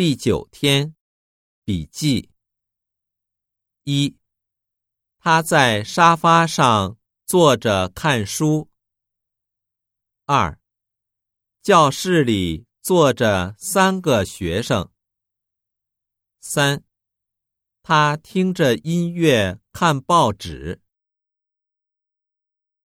第九天笔记。一他在沙发上坐着看书。二教室里坐着三个学生。三他听着音乐看报纸。